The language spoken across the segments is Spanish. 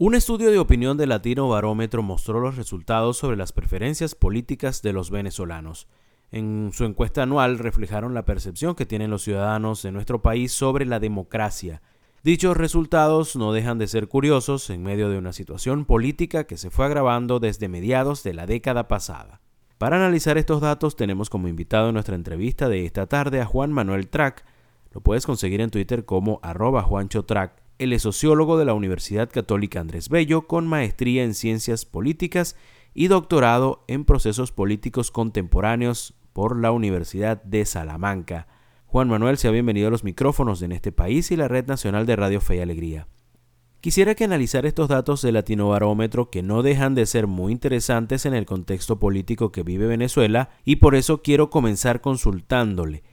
Un estudio de opinión del Latino Barómetro mostró los resultados sobre las preferencias políticas de los venezolanos. En su encuesta anual reflejaron la percepción que tienen los ciudadanos de nuestro país sobre la democracia. Dichos resultados no dejan de ser curiosos en medio de una situación política que se fue agravando desde mediados de la década pasada. Para analizar estos datos tenemos como invitado en nuestra entrevista de esta tarde a Juan Manuel Track. Lo puedes conseguir en Twitter como arroba juanchotrack él es sociólogo de la Universidad Católica Andrés Bello con maestría en ciencias políticas y doctorado en procesos políticos contemporáneos por la Universidad de Salamanca. Juan Manuel sea bienvenido a los micrófonos de En este país y la Red Nacional de Radio Fe y Alegría. Quisiera que analizar estos datos del Latino Barómetro que no dejan de ser muy interesantes en el contexto político que vive Venezuela y por eso quiero comenzar consultándole.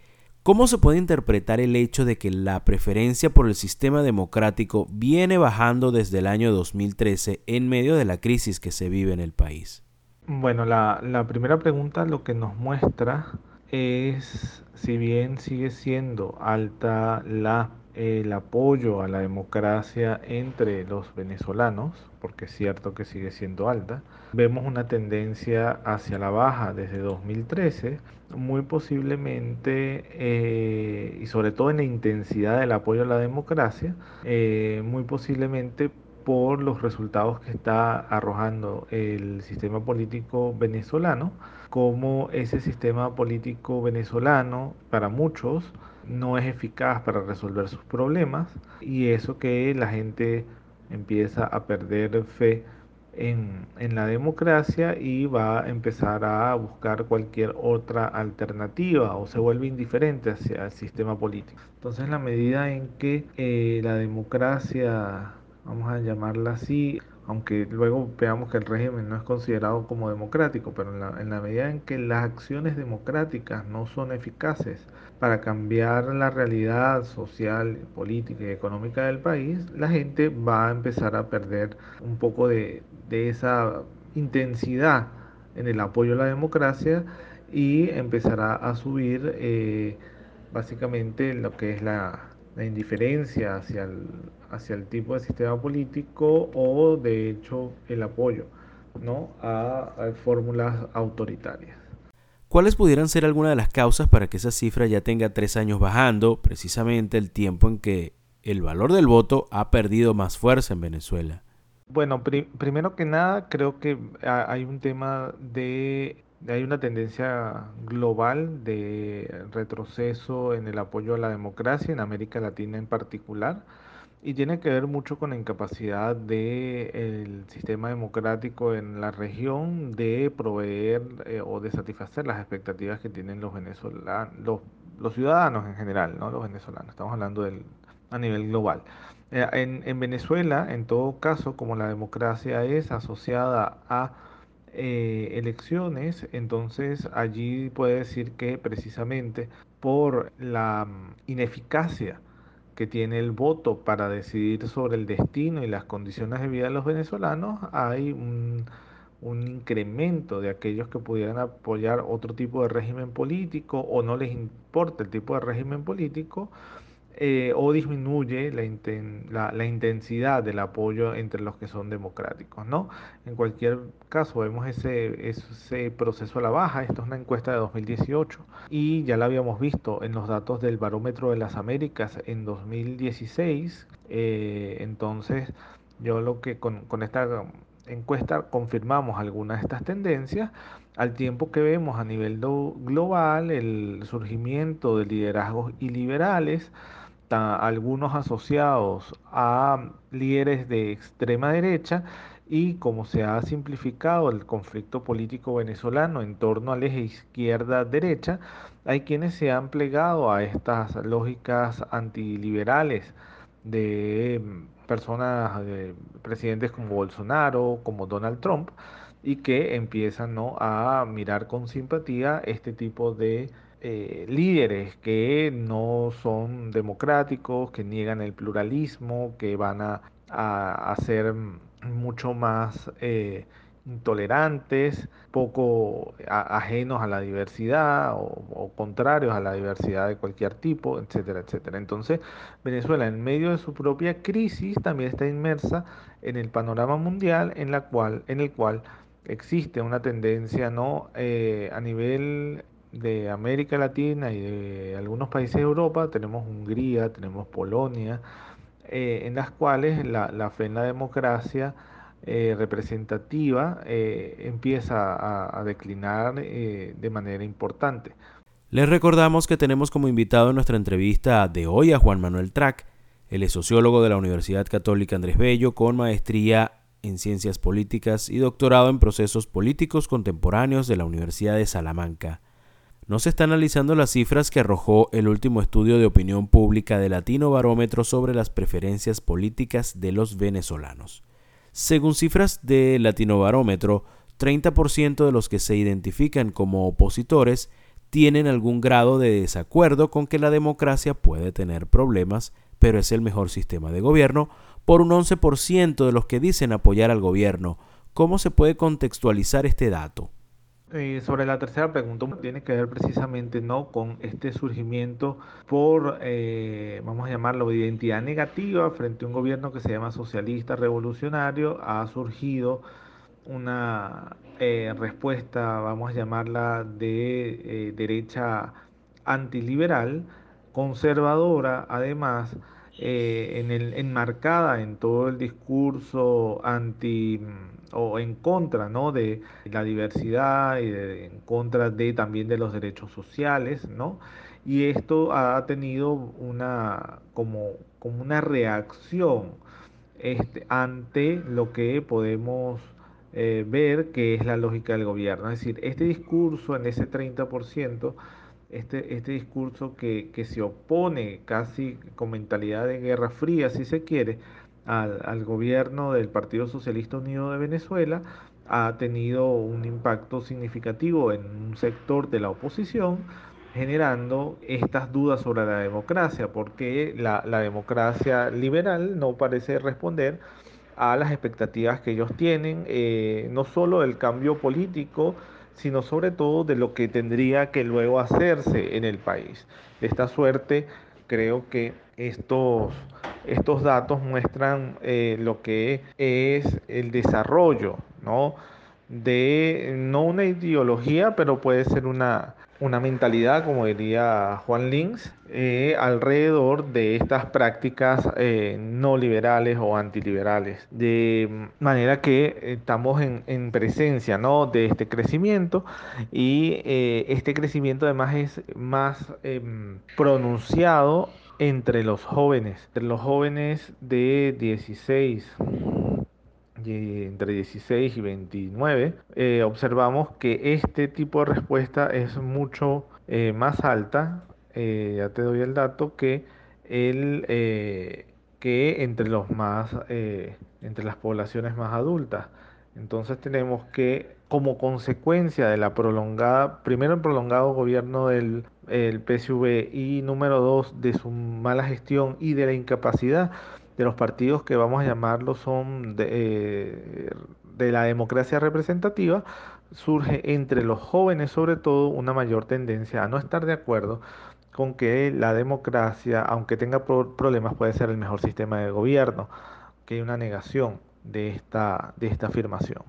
¿Cómo se puede interpretar el hecho de que la preferencia por el sistema democrático viene bajando desde el año 2013 en medio de la crisis que se vive en el país? Bueno, la, primera pregunta lo que nos muestra es si bien sigue siendo alta la el apoyo a la democracia entre los venezolanos, porque es cierto que sigue siendo alta, vemos una tendencia hacia la baja desde 2013, muy posiblemente, eh, y sobre todo en la intensidad del apoyo a la democracia, eh, muy posiblemente por los resultados que está arrojando el sistema político venezolano, como ese sistema político venezolano, para muchos, no es eficaz para resolver sus problemas y eso que la gente empieza a perder fe en, la democracia y va a empezar a buscar cualquier otra alternativa o se vuelve indiferente hacia el sistema político. Entonces, la medida en que eh, la democracia, vamos a llamarla así, aunque luego veamos que el régimen no es considerado como democrático, pero en la, medida en que las acciones democráticas no son eficaces para cambiar la realidad social, política y económica del país, la gente va a empezar a perder un poco de, esa intensidad en el apoyo a la democracia y empezará a subir eh, básicamente lo que es la, la indiferencia hacia el, hacia el tipo de sistema político o de hecho el apoyo ¿no? a, fórmulas autoritarias. ¿Cuáles pudieran ser algunas de las causas para que esa cifra ya tenga tres años bajando, precisamente el tiempo en que el valor del voto ha perdido más fuerza en Venezuela? Bueno, primero que nada, creo que hay un tema de hay una tendencia global de retroceso en el apoyo a la democracia, en América Latina en particular, y tiene que ver mucho con la incapacidad del sistema democrático en la región de proveer eh, o de satisfacer las expectativas que tienen los venezolanos, los, ciudadanos en general, no los venezolanos, estamos hablando del, a nivel global. Eh, en Venezuela, en todo caso, como la democracia es asociada a eh, elecciones, entonces allí puede decir que precisamente por la mm, ineficacia que tiene el voto para decidir sobre el destino y las condiciones de vida de los venezolanos, hay un, un incremento de aquellos que pudieran apoyar otro tipo de régimen político o no les importa el tipo de régimen político eh, o disminuye la, la, intensidad del apoyo entre los que son democráticos. ¿no? En cualquier caso, vemos ese, ese proceso a la baja. Esto es una encuesta de 2018 y ya la habíamos visto en los datos del Barómetro de las Américas en 2016. Eh, entonces, yo lo que con, con esta encuesta confirmamos algunas de estas tendencias, al tiempo que vemos a nivel global el surgimiento de liderazgos algunos asociados a líderes de extrema derecha y como se ha simplificado el conflicto político venezolano en torno al eje izquierda-derecha, hay quienes se han plegado a estas lógicas antiliberales de personas, de presidentes como Bolsonaro, como Donald Trump, y que empiezan ¿no? a mirar con simpatía este tipo de eh, líderes que no son democráticos, que niegan el pluralismo, que van a, a, ser mucho más eh, intolerantes, poco ajenos a la diversidad o, contrarios a la diversidad de cualquier tipo, etcétera, etcétera. Entonces, Venezuela, en medio de su propia crisis, también está inmersa en el panorama mundial en, la cual, en el cual existe una tendencia ¿no? Eh, a nivel de América Latina y de algunos países de Europa, tenemos Hungría, tenemos Polonia, eh, en las cuales la, fe en la democracia eh, representativa eh, empieza a, declinar de manera importante. Les recordamos que tenemos como invitado en nuestra entrevista de hoy a Juan Manuel Trac, el sociólogo de la Universidad Católica Andrés Bello con maestría en Ciencias Políticas y doctorado en Procesos Políticos Contemporáneos de la Universidad de Salamanca no se está analizando las cifras que arrojó el último estudio de opinión pública de Latino Barómetro sobre las preferencias políticas de los venezolanos. Según cifras de Latino Barómetro, 30% de los que se identifican como opositores tienen algún grado de desacuerdo con que la democracia puede tener problemas, pero es el mejor sistema de gobierno, por un 11% de los que dicen apoyar al gobierno. ¿Cómo se puede contextualizar este dato? Eh, sobre la tercera pregunta, tiene que ver precisamente no con este surgimiento por, eh, vamos a llamarlo, identidad negativa frente a un gobierno que se llama socialista revolucionario. Ha surgido una eh, respuesta, vamos a llamarla, de derecha antiliberal, conservadora, además, en el, enmarcada en todo el discurso anti o en contra ¿no? de la diversidad y en contra de también de los derechos sociales, ¿no? Y esto ha tenido una como, como una reacción este, ante lo que podemos eh, ver que es la lógica del gobierno. Es decir, este discurso en ese 30%, este, este discurso que, que se opone casi con mentalidad de guerra fría, si se quiere, al, gobierno del Partido Socialista Unido de Venezuela ha tenido un impacto significativo en un sector de la oposición, generando estas dudas sobre la democracia, porque la, democracia liberal no parece responder a las expectativas que ellos tienen, eh, no solo del cambio político, sino sobre todo de lo que tendría que luego hacerse en el país. De esta suerte, creo que estos estos datos muestran eh, lo que es el desarrollo, ¿no? De no una ideología, pero puede ser una, una mentalidad, como diría Juan Links, eh, alrededor de estas prácticas eh, no liberales o antiliberales. De manera que estamos en, en presencia ¿no? de este crecimiento y este crecimiento además es más em, pronunciado entre los jóvenes, entre los jóvenes de 16 entre 16 y 29, eh, observamos que este tipo de respuesta es mucho eh, más alta, eh, ya te doy el dato, que, el, que entre, los más, entre las poblaciones más adultas. Entonces tenemos que, como consecuencia de la prolongada, primero el prolongado gobierno del el PSV y número dos, de su mala gestión y de la incapacidad de los partidos que vamos a llamarlo son de, eh, de la democracia representativa, surge entre los jóvenes sobre todo una mayor tendencia a no estar de acuerdo con que la democracia, aunque tenga problemas, puede ser el mejor sistema de gobierno, que hay una negación de esta, de esta afirmación.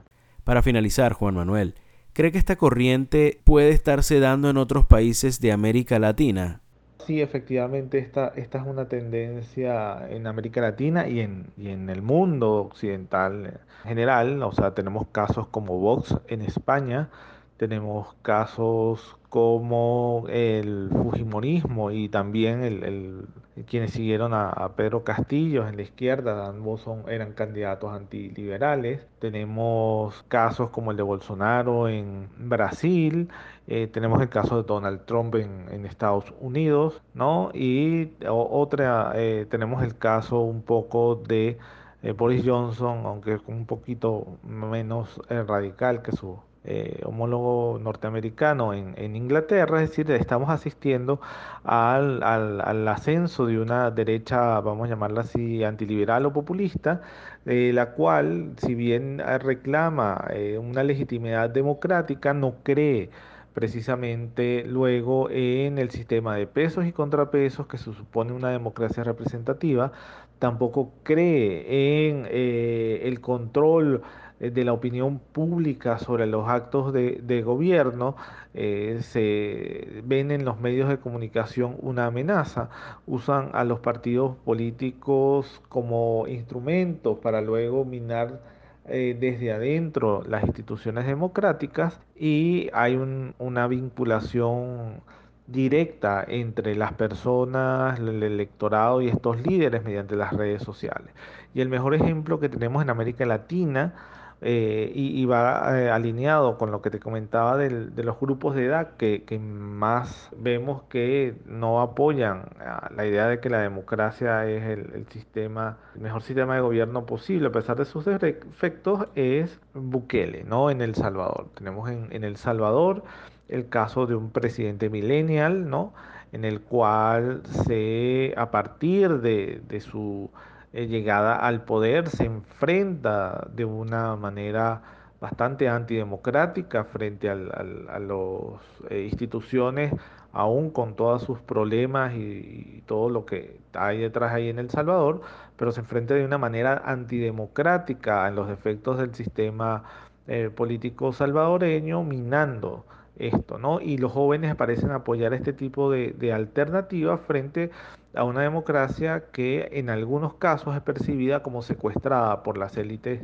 Para finalizar, Juan Manuel, ¿cree que esta corriente puede estarse dando en otros países de América Latina? Sí, efectivamente, esta, esta es una tendencia en América Latina y en, y en el mundo occidental en general. O sea, tenemos casos como Vox en España, tenemos casos como el Fujimorismo y también el, quienes siguieron a, Pedro Castillo en la izquierda, ambos son, eran candidatos antiliberales. Tenemos casos como el de Bolsonaro en Brasil, eh, tenemos el caso de Donald Trump en, Estados Unidos, ¿no? Y otra, eh, tenemos el caso un poco de eh, Boris Johnson, aunque un poquito menos radical que su eh, homólogo norteamericano en, Inglaterra, es decir, estamos asistiendo al, ascenso de una derecha, vamos a llamarla así, antiliberal o populista, eh, la cual, si bien reclama eh, una legitimidad democrática, no cree precisamente luego en el sistema de pesos y contrapesos que se supone una democracia representativa, tampoco cree en el control de la opinión pública sobre los actos de, de gobierno, eh, se ven en los medios de comunicación una amenaza, usan a los partidos políticos como instrumentos para luego minar eh, desde adentro las instituciones democráticas y hay un, una vinculación directa entre las personas, el electorado y estos líderes mediante las redes sociales. Y el mejor ejemplo que tenemos en América Latina eh, y, va eh, alineado con lo que te comentaba del, de los grupos de edad que, que, más vemos que no apoyan la idea de que la democracia es el, el, sistema, el mejor sistema de gobierno posible, a pesar de sus defectos, es Bukele, ¿no? En El Salvador. Tenemos en, en El Salvador el caso de un presidente millennial, ¿no? En el cual se, a partir de, de su eh, llegada al poder, se enfrenta de una manera bastante antidemocrática frente al, al, a las eh, instituciones, aún con todos sus problemas y, todo lo que hay detrás ahí en El Salvador, pero se enfrenta de una manera antidemocrática en los efectos del sistema eh, político salvadoreño, minando esto, ¿no? Y los jóvenes parecen apoyar este tipo de, de alternativas frente a una democracia que en algunos casos es percibida como secuestrada por las élites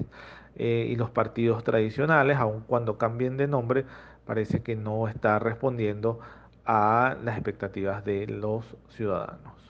eh, y los partidos tradicionales, aun cuando cambien de nombre, parece que no está respondiendo a las expectativas de los ciudadanos.